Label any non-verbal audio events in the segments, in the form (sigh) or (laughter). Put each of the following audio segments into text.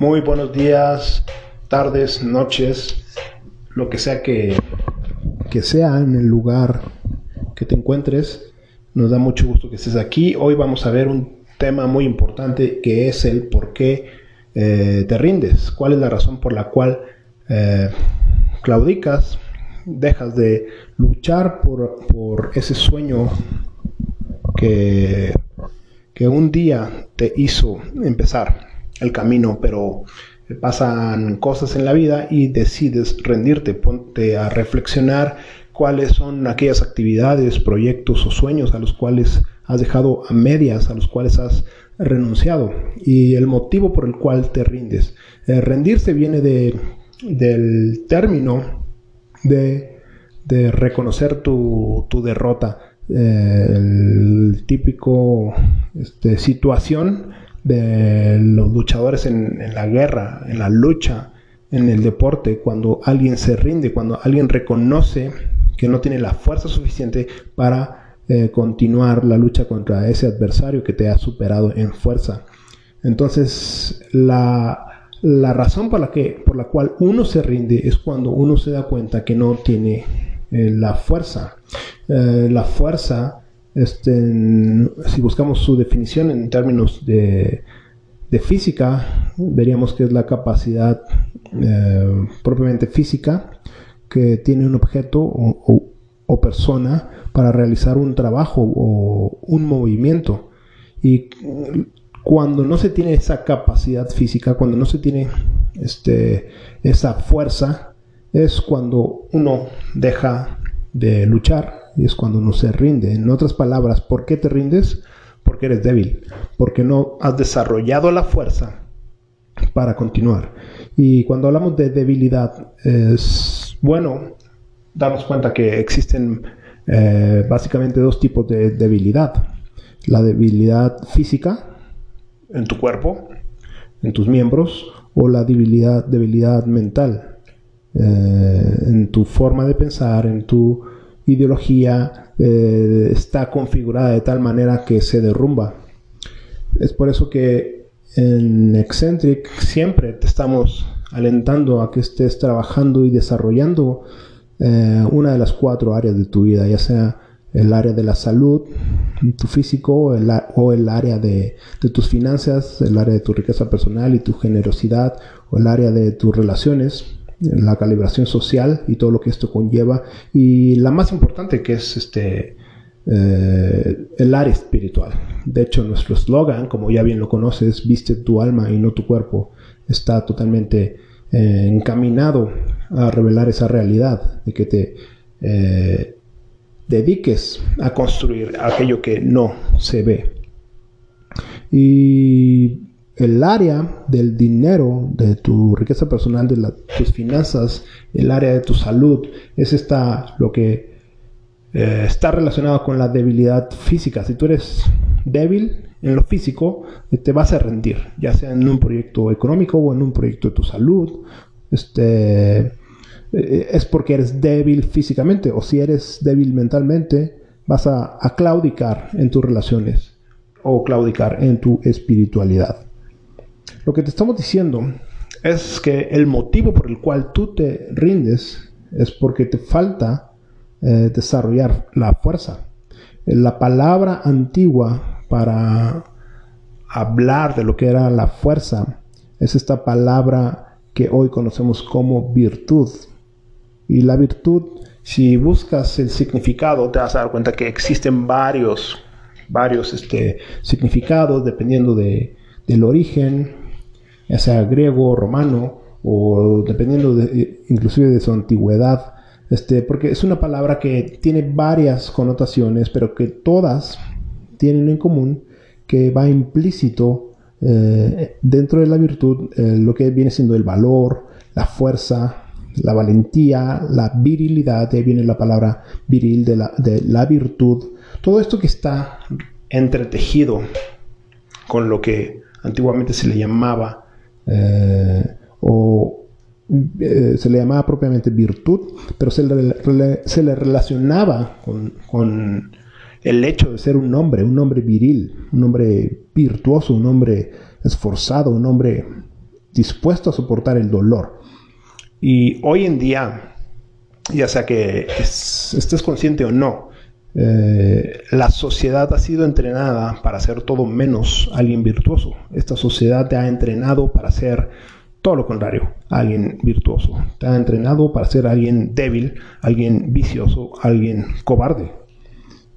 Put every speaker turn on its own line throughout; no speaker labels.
Muy buenos días, tardes, noches, lo que sea que, que sea en el lugar que te encuentres. Nos da mucho gusto que estés aquí. Hoy vamos a ver un tema muy importante que es el por qué eh, te rindes. ¿Cuál es la razón por la cual eh, claudicas? Dejas de luchar por, por ese sueño que, que un día te hizo empezar el camino, pero pasan cosas en la vida y decides rendirte, ponte a reflexionar cuáles son aquellas actividades, proyectos o sueños a los cuales has dejado a medias, a los cuales has renunciado y el motivo por el cual te rindes. Eh, rendirse viene de, del término de, reconocer tu, tu derrota, eh, el típico este, situación de los luchadores en, la guerra, en la lucha, en el deporte, cuando alguien se rinde, cuando alguien reconoce que no tiene la fuerza suficiente para eh, continuar la lucha contra ese adversario que te ha superado en fuerza. Entonces, la, razón por la, que, por la cual uno se rinde es cuando uno se da cuenta que no tiene eh, la fuerza. Eh, la fuerza este, si buscamos su definición en términos de, física, veríamos que es la capacidad eh, propiamente física que tiene un objeto o, persona para realizar un trabajo o un movimiento. Y cuando no se tiene esa capacidad física, cuando no se tiene este, esa fuerza, es cuando uno deja de luchar y es cuando uno se rinde. En otras palabras, ¿por qué te rindes? Porque eres débil, porque no has desarrollado la fuerza para continuar. Y cuando hablamos de debilidad, es bueno darnos cuenta que existen eh, básicamente dos tipos de debilidad. La debilidad física en tu cuerpo, en tus miembros, o la debilidad, debilidad mental eh, en tu forma de pensar, en tu ideología eh, está configurada de tal manera que se derrumba. Es por eso que en Eccentric siempre te estamos alentando a que estés trabajando y desarrollando eh, una de las cuatro áreas de tu vida, ya sea el área de la salud, tu físico o el área de, tus finanzas, el área de tu riqueza personal y tu generosidad o el área de tus relaciones la calibración social y todo lo que esto conlleva. Y la más importante que es este, eh, el área espiritual. De hecho, nuestro eslogan, como ya bien lo conoces, viste tu alma y no tu cuerpo, está totalmente eh, encaminado a revelar esa realidad de que te eh, dediques a construir aquello que no se ve. El área del dinero, de tu riqueza personal, de tus finanzas, el área de tu salud, es esta lo que eh, está relacionado con la debilidad física. Si tú eres débil en lo físico, te vas a rendir, ya sea en un proyecto económico o en un proyecto de tu salud. Este, eh, es porque eres débil físicamente o si eres débil mentalmente, vas a, a claudicar en tus relaciones o claudicar en tu espiritualidad. Lo que te estamos diciendo es que el motivo por el cual tú te rindes es porque te falta eh, desarrollar la fuerza. La palabra antigua para hablar de lo que era la fuerza es esta palabra que hoy conocemos como virtud. Y la virtud, si buscas el significado, te vas a dar cuenta que existen varios, varios este, significados dependiendo de, del origen, ya sea griego, romano o dependiendo de, inclusive de su antigüedad, este, porque es una palabra que tiene varias connotaciones, pero que todas tienen en común que va implícito eh, dentro de la virtud eh, lo que viene siendo el valor, la fuerza, la valentía, la virilidad, de ahí viene la palabra viril de la, de la virtud, todo esto que está entretejido con lo que antiguamente se le llamaba eh, o eh, se le llamaba propiamente virtud, pero se le, se le relacionaba con, el hecho de ser un hombre, un hombre viril, un hombre virtuoso, un hombre esforzado, un hombre dispuesto a soportar el dolor. Y hoy en día, ya sea que estés consciente o no, eh, la sociedad ha sido entrenada para ser todo menos alguien virtuoso. Esta sociedad te ha entrenado para ser todo lo contrario, alguien virtuoso. Te ha entrenado para ser alguien débil, alguien vicioso, alguien cobarde.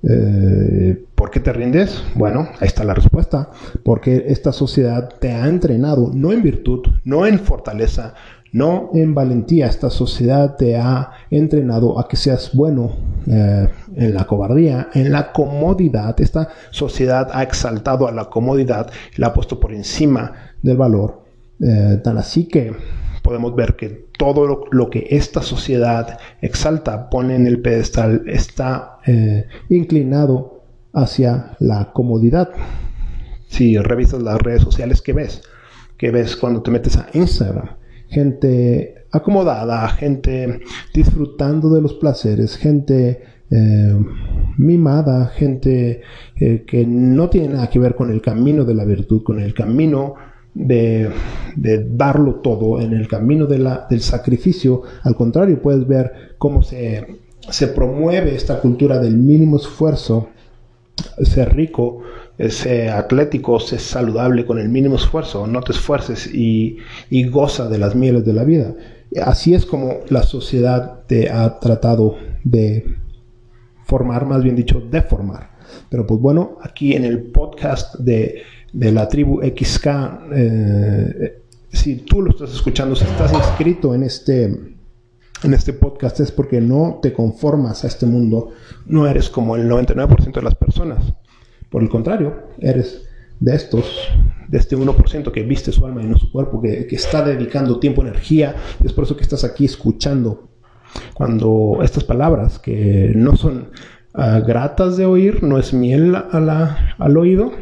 Eh, ¿Por qué te rindes? Bueno, ahí está la respuesta. Porque esta sociedad te ha entrenado no en virtud, no en fortaleza, no en valentía. Esta sociedad te ha entrenado a que seas bueno eh, en la cobardía, en la comodidad. Esta sociedad ha exaltado a la comodidad y la ha puesto por encima del valor. Eh, así que podemos ver que todo lo, que esta sociedad exalta, pone en el pedestal, está eh, inclinado hacia la comodidad. Si revisas las redes sociales, ¿qué ves? ¿Qué ves cuando te metes a Instagram? Gente acomodada, gente disfrutando de los placeres, gente eh, mimada, gente eh, que no tiene nada que ver con el camino de la virtud, con el camino de, darlo todo en el camino del sacrificio. Al contrario, puedes ver cómo se promueve esta cultura del mínimo esfuerzo, ser rico, ser atlético, ser saludable con el mínimo esfuerzo, no te esfuerces y, y goza de las mieles de la vida. Así es como la sociedad te ha tratado de formar, más bien dicho, deformar. Pero pues bueno, aquí en el podcast de de la tribu XK, eh, si tú lo estás escuchando, si estás inscrito en este, en este podcast es porque no te conformas a este mundo, no eres como el 99% de las personas. Por el contrario, eres de estos, de este 1% que viste su alma y no su cuerpo, que, está dedicando tiempo, energía, es por eso que estás aquí escuchando cuando estas palabras que no son ah, gratas de oír, no es miel al oído,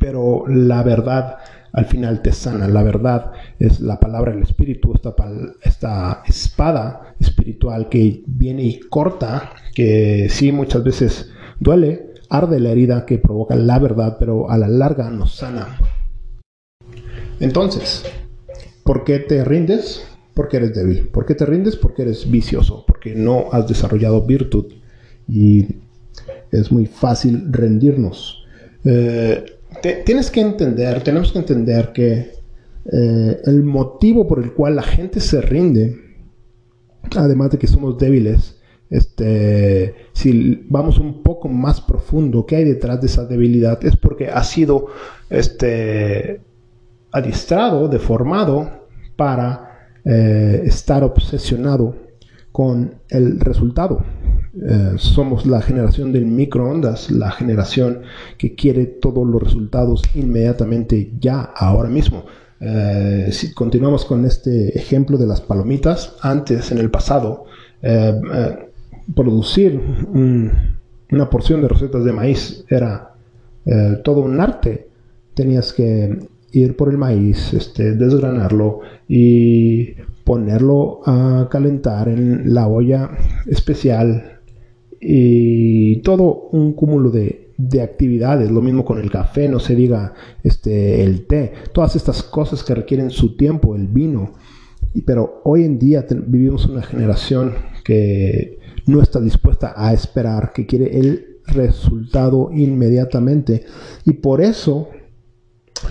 pero la verdad al final te sana. La verdad es la palabra del Espíritu, esta, esta espada espiritual que viene y corta, que sí muchas veces duele, arde la herida que provoca la verdad, pero a la larga nos sana. Entonces, ¿por qué te rindes? Porque eres débil. ¿Por qué te rindes? Porque eres vicioso, porque no has desarrollado virtud. Y es muy fácil rendirnos. Eh, tienes que entender, tenemos que entender que eh, el motivo por el cual la gente se rinde, además de que somos débiles, este, si vamos un poco más profundo, ¿qué hay detrás de esa debilidad? Es porque ha sido este, adiestrado, deformado para eh, estar obsesionado con el resultado. Eh, somos la generación del microondas, la generación que quiere todos los resultados inmediatamente, ya, ahora mismo. Eh, si continuamos con este ejemplo de las palomitas, antes, en el pasado, producir una porción de recetas de maíz era todo un arte. Tenías que ir por el maíz, este, desgranarlo y ponerlo a calentar en la olla especial y todo un cúmulo de, de, actividades, lo mismo con el café, no se diga este, el té, todas estas cosas que requieren su tiempo, el vino. Pero hoy en día vivimos una generación que no está dispuesta a esperar, que quiere el resultado inmediatamente. Y por eso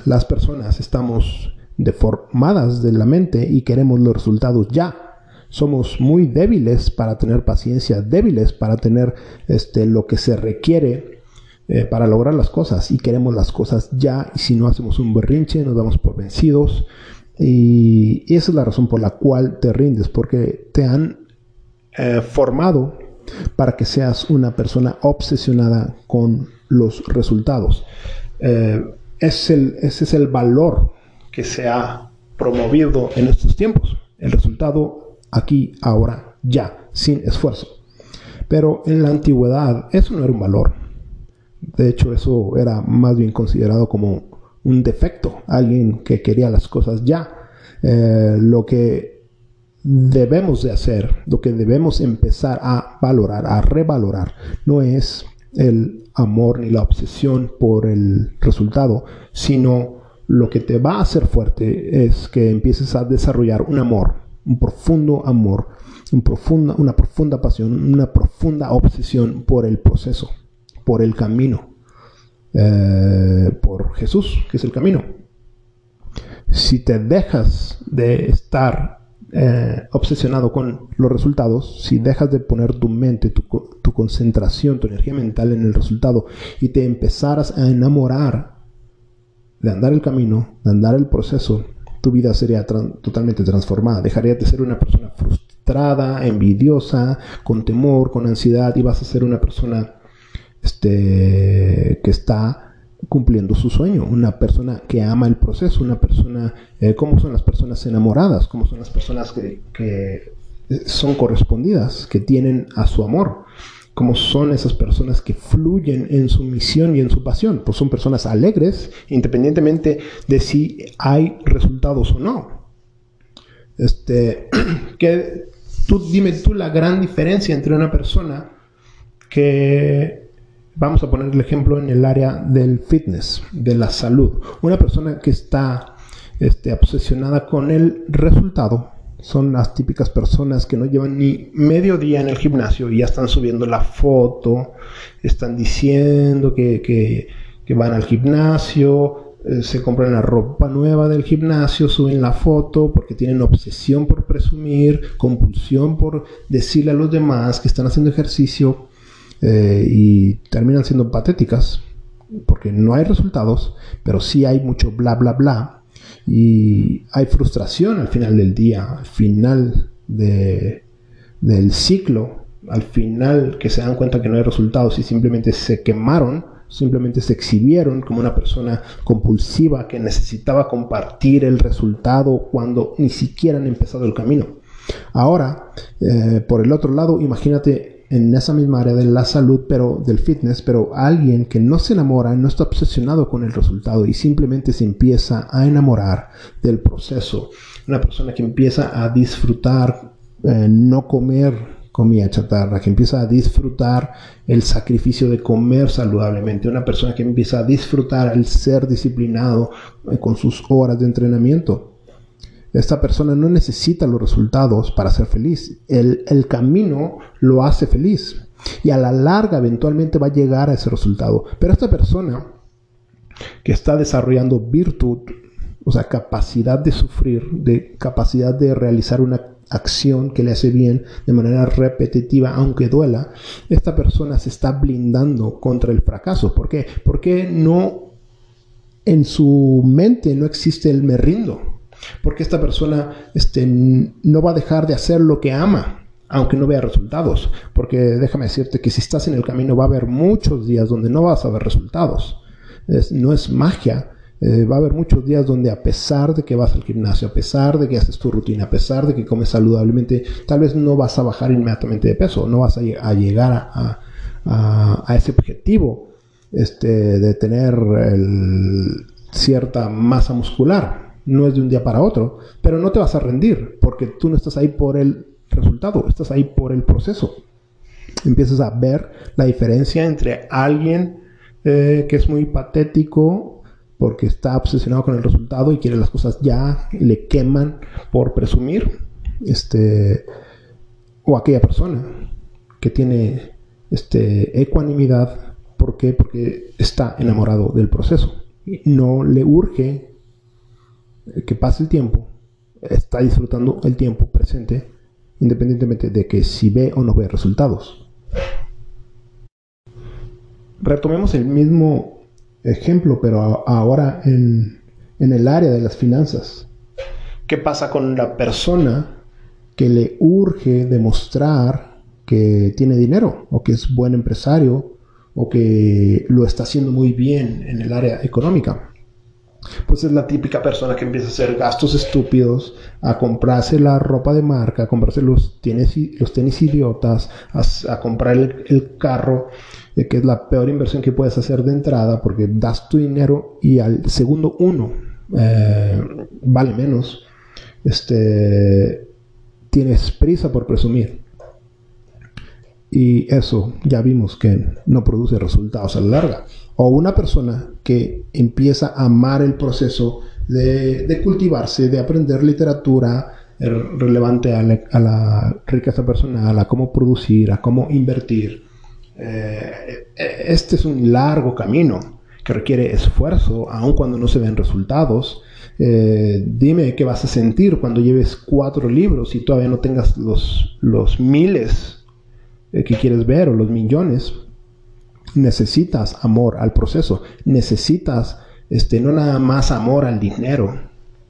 las personas estamos deformadas de la mente y queremos los resultados ya. Somos muy débiles para tener paciencia, débiles para tener este, lo que se requiere eh, para lograr las cosas. Y queremos las cosas ya. Y si no hacemos un berrinche nos damos por vencidos. Y esa es la razón por la cual te rindes porque te han eh, formado para que seas una persona obsesionada con los resultados. Eh, es ese es el valor que se ha promovido en estos tiempos. El resultado aquí, ahora, ya, sin esfuerzo. Pero en la antigüedad eso no era un valor. De hecho, eso era más bien considerado como un defecto, alguien que quería las cosas ya. Eh, lo que debemos de hacer, lo que debemos empezar a valorar, a revalorar, no es el amor ni la obsesión por el resultado, sino lo que te va a hacer fuerte es que empieces a desarrollar un amor, un profundo amor, un profunda, una profunda pasión, una profunda obsesión por el proceso, por el camino, eh, por Jesús, que es el camino. Si te dejas de estar eh, obsesionado con los resultados, si dejas de poner tu mente, tu, concentración, tu energía mental en el resultado y te empezaras a enamorar de andar el camino, de andar el proceso, tu vida sería totalmente transformada. Dejarías de ser una persona frustrada, envidiosa, con temor, con ansiedad y vas a ser una persona este, que está cumpliendo su sueño, una persona que ama el proceso, una persona, eh, ¿cómo son las personas enamoradas? ¿Cómo son las personas que, que son correspondidas, que tienen a su amor? ¿Cómo son esas personas que fluyen en su misión y en su pasión? Pues son personas alegres, independientemente de si hay resultados o no. Este, (clears throat) que tú dime tú la gran diferencia entre una persona que Vamos a poner el ejemplo en el área del fitness, de la salud. Una persona que está este, obsesionada con el resultado son las típicas personas que no llevan ni medio día en el gimnasio y ya están subiendo la foto, están diciendo que, van al gimnasio, eh, se compran la ropa nueva del gimnasio, suben la foto porque tienen obsesión por presumir, compulsión por decirle a los demás que están haciendo ejercicio eh, y terminan siendo patéticas porque no hay resultados, pero sí hay mucho bla bla bla y hay frustración al final del día, al final de, del ciclo, al final que se dan cuenta que no hay resultados y simplemente se quemaron, simplemente se exhibieron como una persona compulsiva que necesitaba compartir el resultado cuando ni siquiera han empezado el camino. Ahora, eh, por el otro lado, imagínate en esa misma área de la salud, pero del fitness, pero alguien que no se enamora, no está obsesionado con el resultado y simplemente se empieza a enamorar del proceso. Una persona que empieza a disfrutar, eh, no comer comida chatarra, que empieza a disfrutar el sacrificio de comer saludablemente, una persona que empieza a disfrutar el ser disciplinado eh, con sus horas de entrenamiento esta persona no necesita los resultados para ser feliz. El, camino lo hace feliz. Y a la larga eventualmente va a llegar a ese resultado. Pero esta persona que está desarrollando virtud, o sea, capacidad de sufrir, de capacidad de realizar una acción que le hace bien de manera repetitiva, aunque duela, esta persona se está blindando contra el fracaso. ¿Por qué? Porque no en su mente no existe el me rindo. Porque esta persona este, no va a dejar de hacer lo que ama, aunque no vea resultados. Porque déjame decirte que si estás en el camino va a haber muchos días donde no vas a ver resultados. no es magia. Eh, va a haber muchos días donde a pesar de que vas al gimnasio, a pesar de que haces tu rutina, a pesar de que comes saludablemente, tal vez no vas a bajar inmediatamente de peso, no vas a, llegar a, ese objetivo este, de tener cierta masa muscular no es de un día para otro, pero no te vas a rendir porque tú no estás ahí por el resultado, estás ahí por el proceso. Empiezas a ver la diferencia entre alguien eh, que es muy patético porque está obsesionado con el resultado y quiere las cosas ya, le queman por presumir, este, o aquella persona que tiene este, ecuanimidad, ¿por qué? Porque está enamorado del proceso. No le urge que pase el tiempo, está disfrutando el tiempo presente, independientemente de que si ve o no ve resultados. Retomemos el mismo ejemplo, pero ahora en, en el área de las finanzas. ¿Qué pasa con la persona que le urge demostrar que tiene dinero o que es buen empresario o que lo está haciendo muy bien en el área económica? Pues es la típica persona que empieza a hacer gastos estúpidos, a comprarse la ropa de marca, a comprarse los tenis, los tenis idiotas, a, comprar el, carro, eh, que es la peor inversión que puedes hacer de entrada porque das tu dinero y al segundo uno eh, vale menos. Este, tienes prisa por presumir. y eso ya vimos que no produce resultados a la larga. O una persona que empieza a amar el proceso de, cultivarse, de aprender literatura eh, relevante a la, riqueza personal, a cómo producir, a cómo invertir. Eh, este es un largo camino que requiere esfuerzo, aun cuando no se ven resultados. Eh, dime qué vas a sentir cuando lleves cuatro libros y todavía no tengas los, los miles que quieres ver o los millones. Necesitas amor al proceso, necesitas este, no nada más amor al dinero,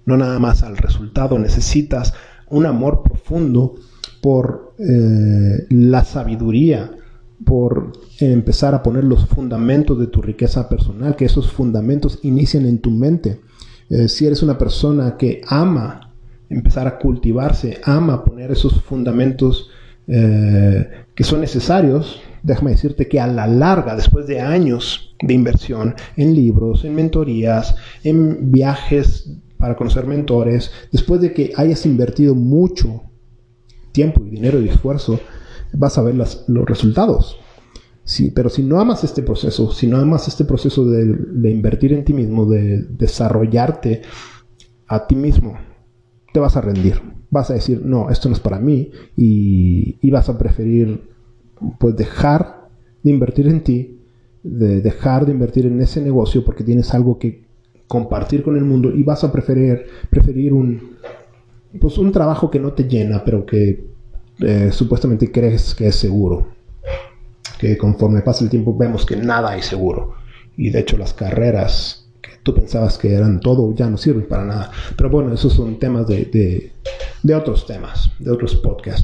no nada más al resultado, necesitas un amor profundo por eh, la sabiduría, por empezar a poner los fundamentos de tu riqueza personal, que esos fundamentos inician en tu mente. Eh, si eres una persona que ama empezar a cultivarse, ama poner esos fundamentos eh, que son necesarios, déjame decirte que a la larga, después de años de inversión en libros, en mentorías, en viajes para conocer mentores, después de que hayas invertido mucho tiempo y dinero y esfuerzo, vas a ver los resultados. Sí, pero si no amas este proceso, si no amas este proceso de, invertir en ti mismo, de desarrollarte a ti mismo, te vas a rendir. Vas a decir, no, esto no es para mí y vas a preferir pues dejar de invertir en ti, de dejar de invertir en ese negocio porque tienes algo que compartir con el mundo y vas a preferir, preferir un, pues un trabajo que no te llena, pero que eh, supuestamente crees que es seguro. Que conforme pasa el tiempo vemos que nada es seguro. Y de hecho las carreras que tú pensabas que eran todo ya no sirven para nada. Pero bueno, esos son temas de, de, de otros temas, de otros podcasts.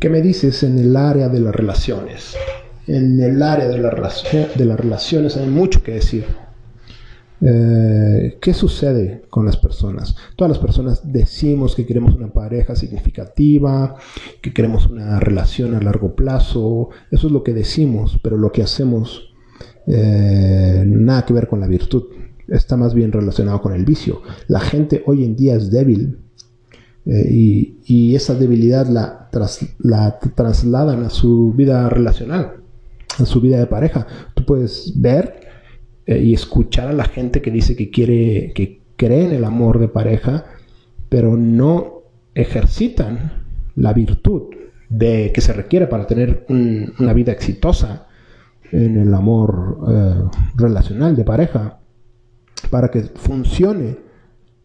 ¿Qué me dices en el área de las relaciones? En el área de, de las relaciones hay mucho que decir. Eh, ¿Qué sucede con las personas? Todas las personas decimos que queremos una pareja significativa, que queremos una relación a largo plazo. Eso es lo que decimos, pero lo que hacemos eh, nada que ver con la virtud. Está más bien relacionado con el vicio. La gente hoy en día es débil eh, y, esa debilidad la, la trasladan a su vida relacional, a su vida de pareja. Tú puedes ver eh, y escuchar a la gente que dice que quiere, que cree en el amor de pareja, pero no ejercitan la virtud de que se requiere para tener una vida exitosa en el amor eh, relacional de pareja. Para que funcione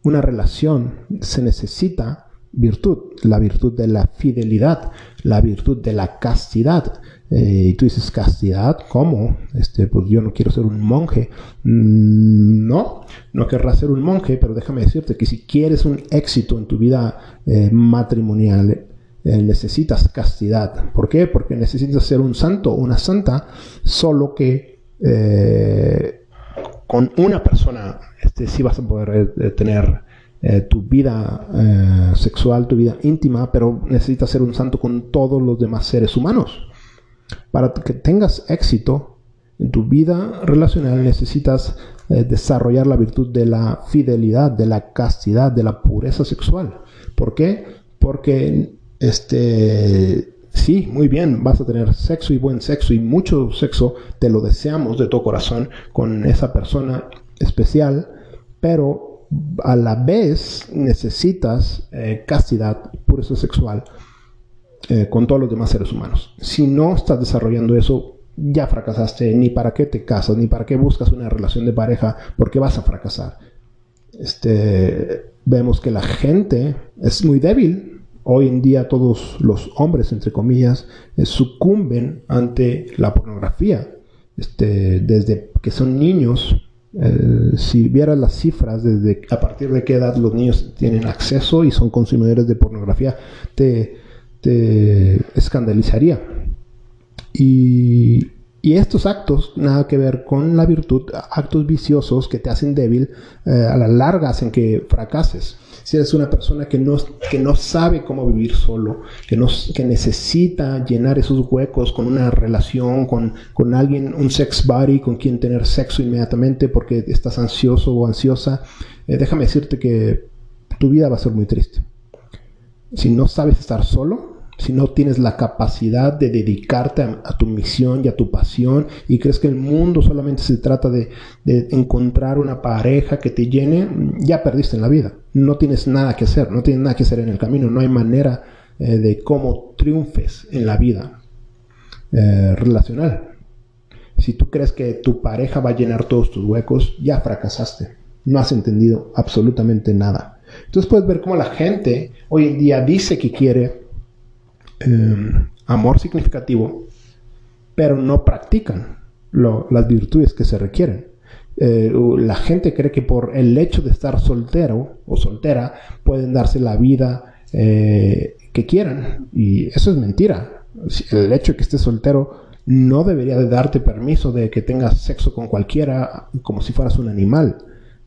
una relación se necesita virtud, la virtud de la fidelidad, la virtud de la castidad. Eh, y tú dices, castidad, ¿cómo? Este, pues yo no quiero ser un monje. Mm, no, no querrás ser un monje, pero déjame decirte que si quieres un éxito en tu vida eh, matrimonial, eh, necesitas castidad. ¿Por qué? Porque necesitas ser un santo una santa, solo que con una persona este, sí vas a poder tener eh, tu vida eh, sexual, tu vida íntima, pero necesitas ser un santo con todos los demás seres humanos. Para que tengas éxito en tu vida relacional necesitas eh, desarrollar la virtud de la fidelidad, de la castidad, de la pureza sexual. ¿Por qué? Porque este sí, muy bien, vas a tener sexo y buen sexo y mucho sexo, te lo deseamos de todo corazón con esa persona especial, pero a la vez necesitas eh, castidad, pureza sexual eh, con todos los demás seres humanos. Si no estás desarrollando eso, ya fracasaste. Ni para qué te casas, ni para qué buscas una relación de pareja, porque vas a fracasar. Este, vemos que la gente es muy débil. Hoy en día todos los hombres, entre comillas, eh, sucumben ante la pornografía. Este, desde que son niños eh, si vieras las cifras desde a partir de qué edad los niños tienen acceso y son consumidores de pornografía, te, escandalizaría. Y, y, estos actos, nada que ver con la virtud, actos viciosos que te hacen débil, eh, a la larga hacen que fracases si eres una persona que no, que no sabe cómo vivir solo, que, no, que necesita llenar esos huecos con una relación, con, con alguien, un sex buddy con quien tener sexo inmediatamente porque estás ansioso o ansiosa, eh, déjame decirte que tu vida va a ser muy triste. Si no sabes estar solo, si no tienes la capacidad de dedicarte a, tu misión y a tu pasión y crees que el mundo solamente se trata de, encontrar una pareja que te llene, ya perdiste en la vida. No tienes nada que hacer, no tienes nada que hacer en el camino, no hay manera eh, de cómo triunfes en la vida eh, relacional. Si tú crees que tu pareja va a llenar todos tus huecos, ya fracasaste. No has entendido absolutamente nada. Entonces puedes ver cómo la gente hoy en día dice que quiere Em, amor significativo, pero no practican las virtudes que se requieren. Eh, la gente cree que por el hecho de estar soltero o soltera pueden darse la vida eh, que quieran y eso es mentira. El hecho de que estés soltero no debería de darte permiso de que tengas sexo con cualquiera como si fueras un animal.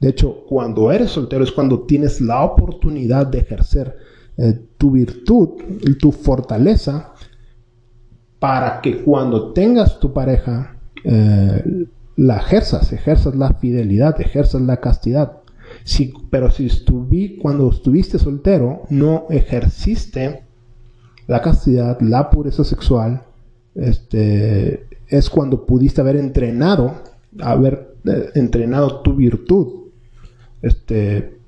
De hecho, cuando eres soltero es cuando tienes la oportunidad de ejercer eh, tu virtud y tu fortaleza para que cuando tengas tu pareja eh, la ejerzas, ejerzas la fidelidad, ejerzas la castidad. Pero si estuví, cuando estuviste soltero, no ejerciste la castidad, la pureza sexual, este, es cuando pudiste haber entrenado, haber eh, entrenado tu virtud, este,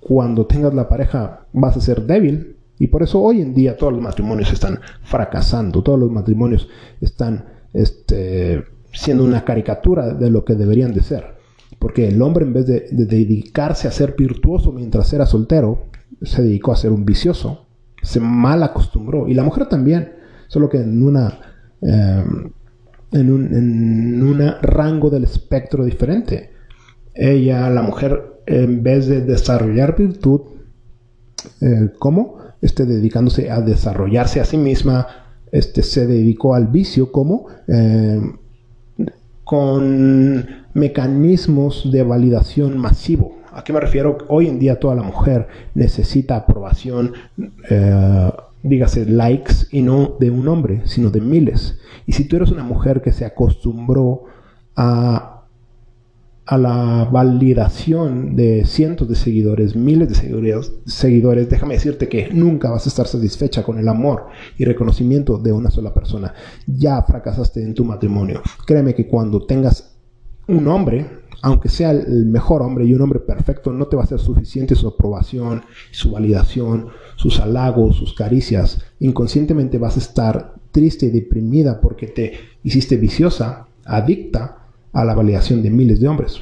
cuando tengas la pareja vas a ser débil. Y por eso hoy en día todos los matrimonios están fracasando, todos los matrimonios están este, siendo una caricatura de lo que deberían de ser. Porque el hombre en vez de, dedicarse a ser virtuoso mientras era soltero, se dedicó a ser un vicioso, se mal acostumbró. Y la mujer también, solo que en una... Em, en un en rango del espectro diferente. Ella, la mujer, en vez de desarrollar virtud, ¿cómo? Este, dedicándose a desarrollarse a sí misma, este, se dedicó al vicio, ¿cómo? Eh, con mecanismos de validación masivo. ¿A qué me refiero? Hoy en día toda la mujer necesita aprobación, eh, dígase likes, y no de un hombre, sino de miles. Y si tú eres una mujer que se acostumbró a a la validación de cientos de seguidores, miles de seguidores, seguidores, déjame decirte que nunca vas a estar satisfecha con el amor y reconocimiento de una sola persona. Ya fracasaste en tu matrimonio. Créeme que cuando tengas un hombre, aunque sea el mejor hombre y un hombre perfecto, no te va a ser suficiente su aprobación, su validación, sus halagos, sus caricias. Inconscientemente vas a estar triste y deprimida porque te hiciste viciosa, adicta a la validación de miles de hombres.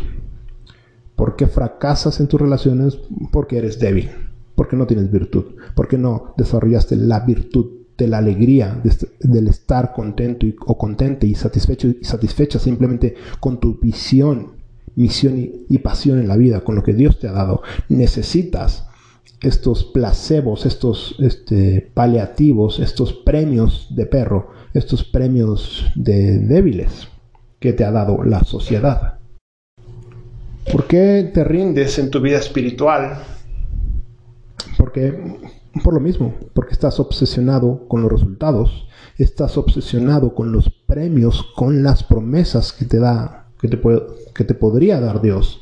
¿Por qué fracasas en tus relaciones? Porque eres débil, porque no tienes virtud, porque no desarrollaste la virtud de la alegría, del estar contento o contente y satisfecho y satisfecha simplemente con tu visión, misión y, pasión en la vida, con lo que Dios te ha dado. Necesitas estos placebos, estos este, paliativos, estos premios de perro, estos premios de débiles que te ha dado la sociedad. ¿Por qué te rindes en tu vida espiritual? Porque por lo mismo, porque estás obsesionado con los resultados, estás obsesionado con los premios, con las promesas que te da, que te, que te podría dar Dios.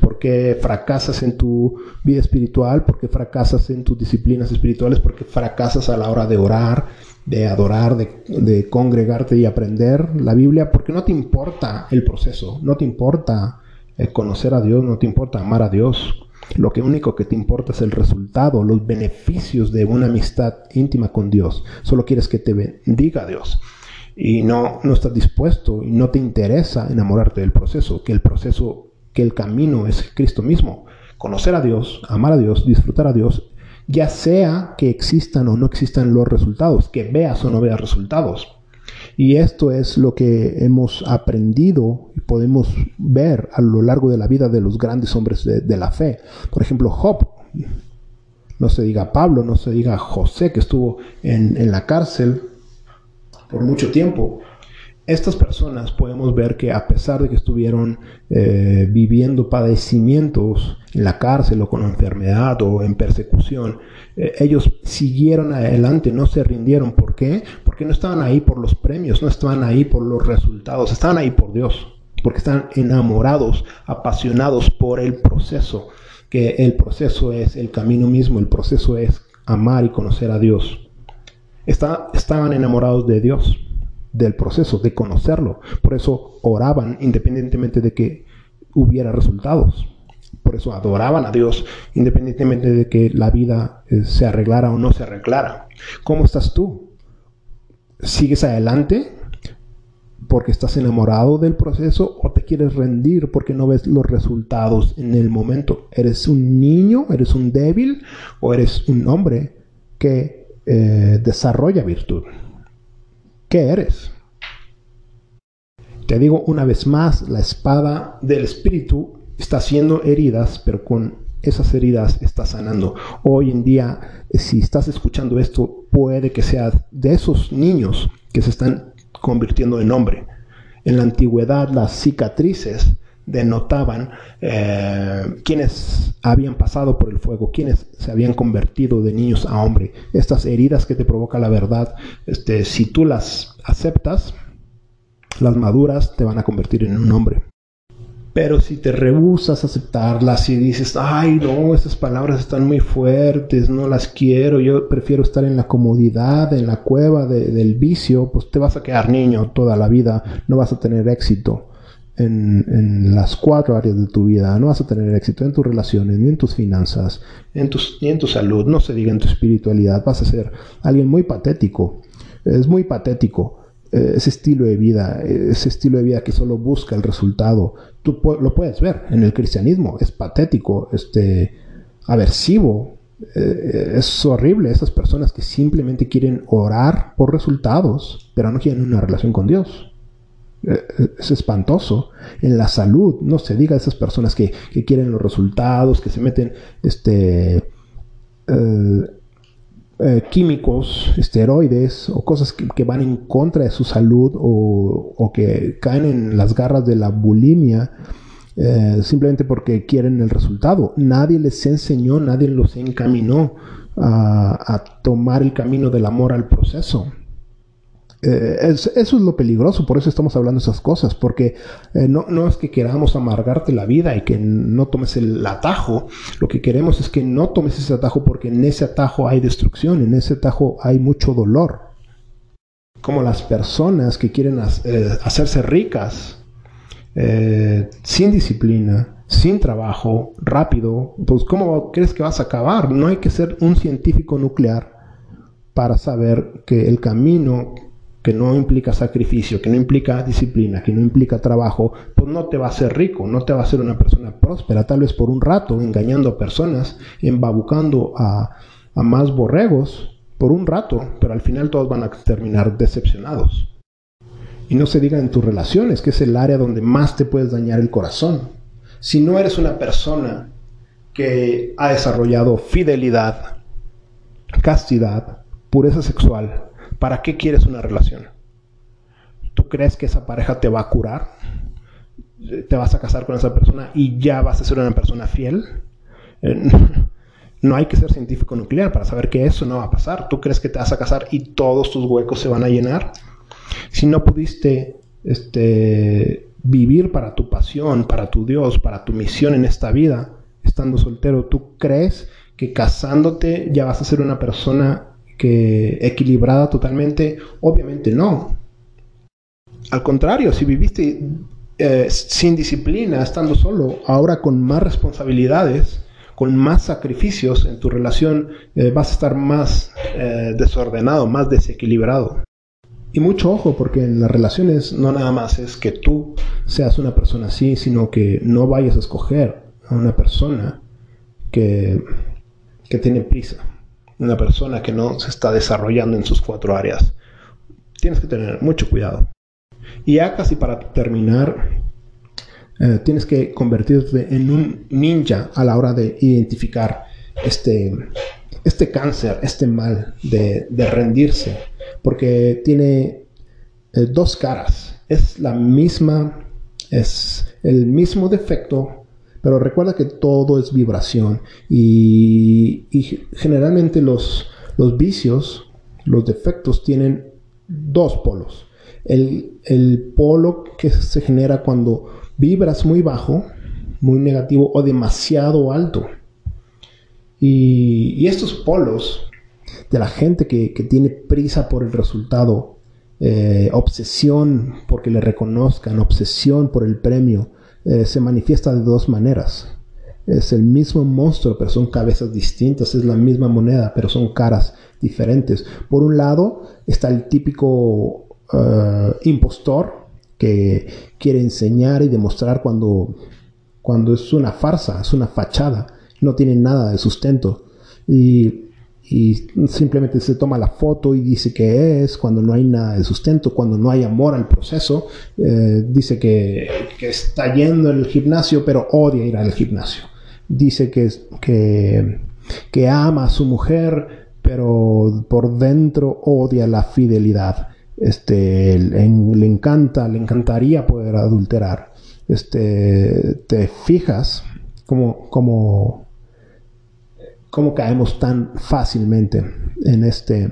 Porque fracasas en tu vida espiritual, porque fracasas en tus disciplinas espirituales, porque fracasas a la hora de orar, de adorar, de, congregarte y aprender la Biblia, porque no te importa el proceso, no te importa eh, conocer a Dios, no te importa amar a Dios. Lo que único que te importa es el resultado, los beneficios de una amistad íntima con Dios. Solo quieres que te bendiga Dios. Y no, no estás dispuesto y no te interesa enamorarte del proceso, que el proceso, que el camino es Cristo mismo. Conocer a Dios, amar a Dios, disfrutar a Dios ya sea que existan o no existan los resultados, que veas o no veas resultados. Y esto es lo que hemos aprendido y podemos ver a lo largo de la vida de los grandes hombres de, la fe. Por ejemplo, Job, no se diga Pablo, no se diga José, que estuvo en, en la cárcel por mucho tiempo, estas personas podemos ver que a pesar de que estuvieron eh, viviendo padecimientos en la cárcel o con enfermedad o en persecución, eh, ellos siguieron adelante, no se rindieron. ¿Por qué? Porque no estaban ahí por los premios, no estaban ahí por los resultados, estaban ahí por Dios, porque están enamorados, apasionados por el proceso, que el proceso es el camino mismo, el proceso es amar y conocer a Dios. estaban enamorados de Dios, del proceso, de conocerlo. Por eso oraban independientemente de que hubiera resultados. Por eso adoraban a Dios independientemente de que la vida eh, se arreglara o no se arreglara. ¿Cómo estás tú? ¿Sigues adelante porque estás enamorado del proceso o te quieres rendir porque no ves los resultados en el momento? ¿Eres un niño? ¿Eres un débil? ¿O eres un hombre que eh, desarrolla virtud? ¿Qué eres? Te digo una vez más, la espada del espíritu está haciendo heridas, pero con esas heridas está sanando. Hoy en día, si estás escuchando esto, puede que sea de esos niños que se están convirtiendo en hombre. En la antigüedad las cicatrices denotaban eh, quienes habían pasado por el fuego, quienes se habían convertido de niños a hombre. Estas heridas que te provoca la verdad, este, si tú las aceptas, las maduras te van a convertir en un hombre. Pero si te rehusas a aceptarlas y dices, ay no, esas palabras están muy fuertes, no las quiero, yo prefiero estar en la comodidad, en la cueva del vicio, pues te vas a quedar niño toda la vida, no vas a tener éxito en, las cuatro áreas de tu vida, no vas a tener éxito en tus relaciones, ni en tus finanzas, en ni en tu salud, no se diga en tu espiritualidad, vas a ser alguien muy patético, es muy patético eh, ese estilo de vida, ese estilo de vida que solo busca el resultado. Tú lo puedes ver en el cristianismo, es patético, este, aversivo, eh, es horrible esas personas que simplemente quieren orar por resultados, pero no quieren una relación con Dios. Eh, es espantoso. En la salud, no se diga esas personas que, que quieren los resultados, que se meten este, eh, químicos, esteroides o cosas que, van en contra de su salud o, que caen en las garras de la bulimia eh, simplemente porque quieren el resultado. Nadie les enseñó, nadie los encaminó a tomar el camino del amor al proceso. Eh, eso es lo peligroso, por eso estamos hablando esas cosas, porque eh, no, no, es que queramos amargarte la vida y que no tomes el atajo, lo que queremos es que no tomes ese atajo porque en ese atajo hay destrucción, en ese atajo hay mucho dolor. Como las personas que quieren eh, hacerse ricas sin disciplina, sin trabajo, rápido, pues ¿cómo crees que vas a acabar? No hay que ser un científico nuclear para saber que el camino que no implica sacrificio, que no implica disciplina, que no implica trabajo, pues no te va a hacer rico, no te va a hacer una persona próspera, tal vez por un rato, engañando a personas, embabucando a, a más borregos, por un rato, pero al final todos van a terminar decepcionados. Y no se diga en tus relaciones, que es el área donde más te puedes dañar el corazón. Si no eres una persona que ha desarrollado fidelidad, castidad, pureza sexual, ¿Para qué quieres una relación? ¿Tú crees que esa pareja te va a curar? ¿Te vas a casar con esa persona y ya vas a ser una persona fiel? Eh, (laughs) no hay que ser científico nuclear para saber que eso no va a pasar. ¿Tú crees que te vas a casar y todos tus huecos se van a llenar? Si no pudiste este, vivir para tu pasión, para tu Dios, para tu misión en esta vida, estando soltero, ¿tú crees que casándote ya vas a ser una persona que equilibrada totalmente, obviamente no. Al contrario, si viviste eh, sin disciplina, estando solo, ahora con más responsabilidades, con más sacrificios en tu relación, eh, vas a estar más eh, desordenado, más desequilibrado. Y mucho ojo, porque en las relaciones no nada más es que tú seas una persona así, sino que no vayas a escoger a una persona que, que tiene prisa una persona que no se está desarrollando en sus cuatro áreas. Tienes que tener mucho cuidado. Y ya casi para terminar, eh, tienes que convertirte en un ninja a la hora de identificar este, este cáncer, este mal de, rendirse, porque tiene eh, dos caras. Es la misma, es el mismo defecto pero recuerda que todo es vibración y, generalmente los, los, vicios, los defectos tienen dos polos. El, el, polo que se genera cuando vibras muy bajo, muy negativo o demasiado alto. Y, estos polos de la gente que, tiene prisa por el resultado, eh, obsesión porque le reconozcan, obsesión por el premio, eh, se manifiesta de dos maneras. Es el mismo monstruo, pero son cabezas distintas, es la misma moneda, pero son caras diferentes. Por un lado está el típico eh, impostor que quiere enseñar y demostrar cuando, cuando es una farsa, es una fachada, no tiene nada de sustento. Y y simplemente se toma la foto y dice que es, cuando no hay nada de sustento, cuando no hay amor al proceso, eh, dice que, que, está yendo al gimnasio, pero odia ir al gimnasio. Dice que, que, que ama a su mujer, pero por dentro odia la fidelidad. Este, le, encanta, le encantaría poder adulterar. Este, te fijas como, como cómo caemos tan fácilmente en este,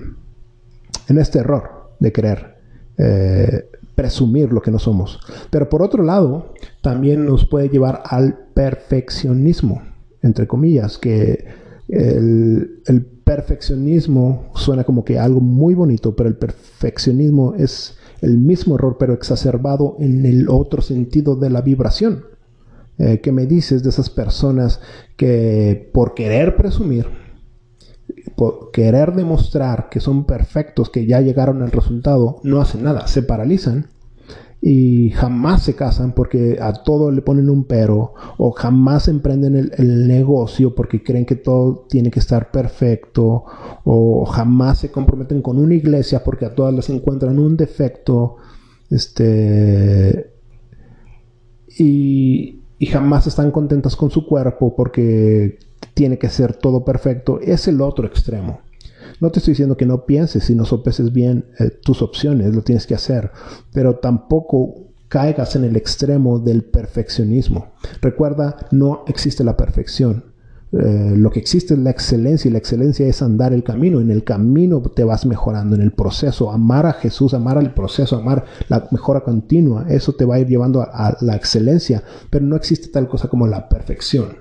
en este error de querer eh, presumir lo que no somos. Pero por otro lado, también nos puede llevar al perfeccionismo, entre comillas, que el, el perfeccionismo suena como que algo muy bonito, pero el perfeccionismo es el mismo error, pero exacerbado en el otro sentido de la vibración. Eh, ¿Qué me dices de esas personas que por querer presumir, por querer demostrar que son perfectos, que ya llegaron al resultado, no hacen nada, se paralizan y jamás se casan porque a todo le ponen un pero o jamás emprenden el, negocio porque creen que todo tiene que estar perfecto o jamás se comprometen con una iglesia porque a todas les encuentran un defecto este y, y jamás están contentas con su cuerpo porque tiene que ser todo perfecto, es el otro extremo. No te estoy diciendo que no pienses y no sopeses bien eh, tus opciones, lo tienes que hacer, pero tampoco caigas en el extremo del perfeccionismo. Recuerda, no existe la perfección. Eh, lo que existe es la excelencia y la excelencia es andar el camino. En el camino te vas mejorando, en el proceso. Amar a Jesús, amar al proceso, amar la mejora continua, eso te va a ir llevando a, la excelencia, pero no existe tal cosa como la perfección.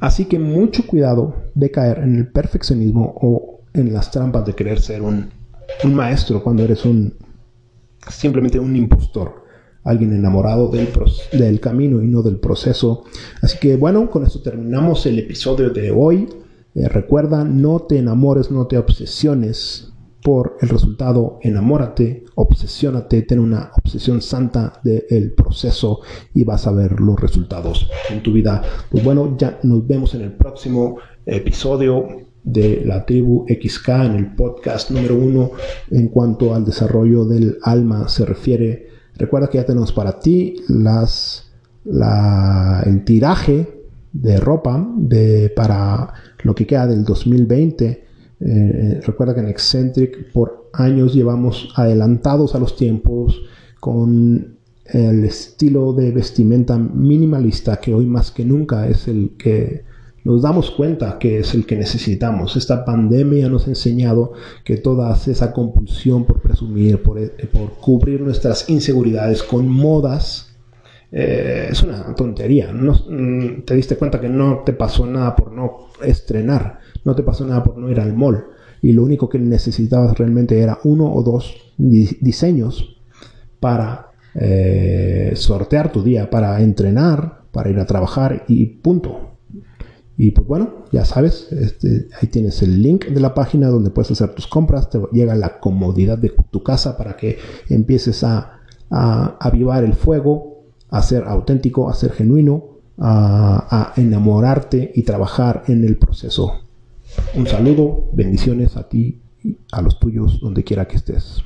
Así que mucho cuidado de caer en el perfeccionismo o en las trampas de querer ser un, un maestro cuando eres un simplemente un impostor alguien enamorado del, del camino y no del proceso. Así que bueno, con esto terminamos el episodio de hoy. Eh, recuerda, no te enamores, no te obsesiones por el resultado, enamórate, obsesiónate, ten una obsesión santa del proceso y vas a ver los resultados en tu vida. Pues bueno, ya nos vemos en el próximo episodio de la tribu XK en el podcast número uno en cuanto al desarrollo del alma se refiere. Recuerda que ya tenemos para ti las, el tiraje de ropa de, para lo que queda del 2020. Eh, recuerda que en Eccentric por años llevamos adelantados a los tiempos con el estilo de vestimenta minimalista que hoy más que nunca es el que nos damos cuenta que es el que necesitamos. Esta pandemia nos ha enseñado que toda esa compulsión por presumir, por, eh, cubrir nuestras inseguridades con modas, eh, es una tontería. Mm, te diste cuenta que no te pasó nada por no estrenar, no te pasó nada por no ir al mall. Y lo único que necesitabas realmente era uno o dos diseños para eh, sortear tu día, para entrenar, para ir a trabajar y punto. Y pues bueno, ya sabes, este, ahí tienes el link de la página donde puedes hacer tus compras, te llega la comodidad de tu casa para que empieces a, a, avivar el fuego, a ser auténtico, a ser genuino, a, a enamorarte y trabajar en el proceso. Un saludo, bendiciones a ti a los tuyos donde quiera que estés.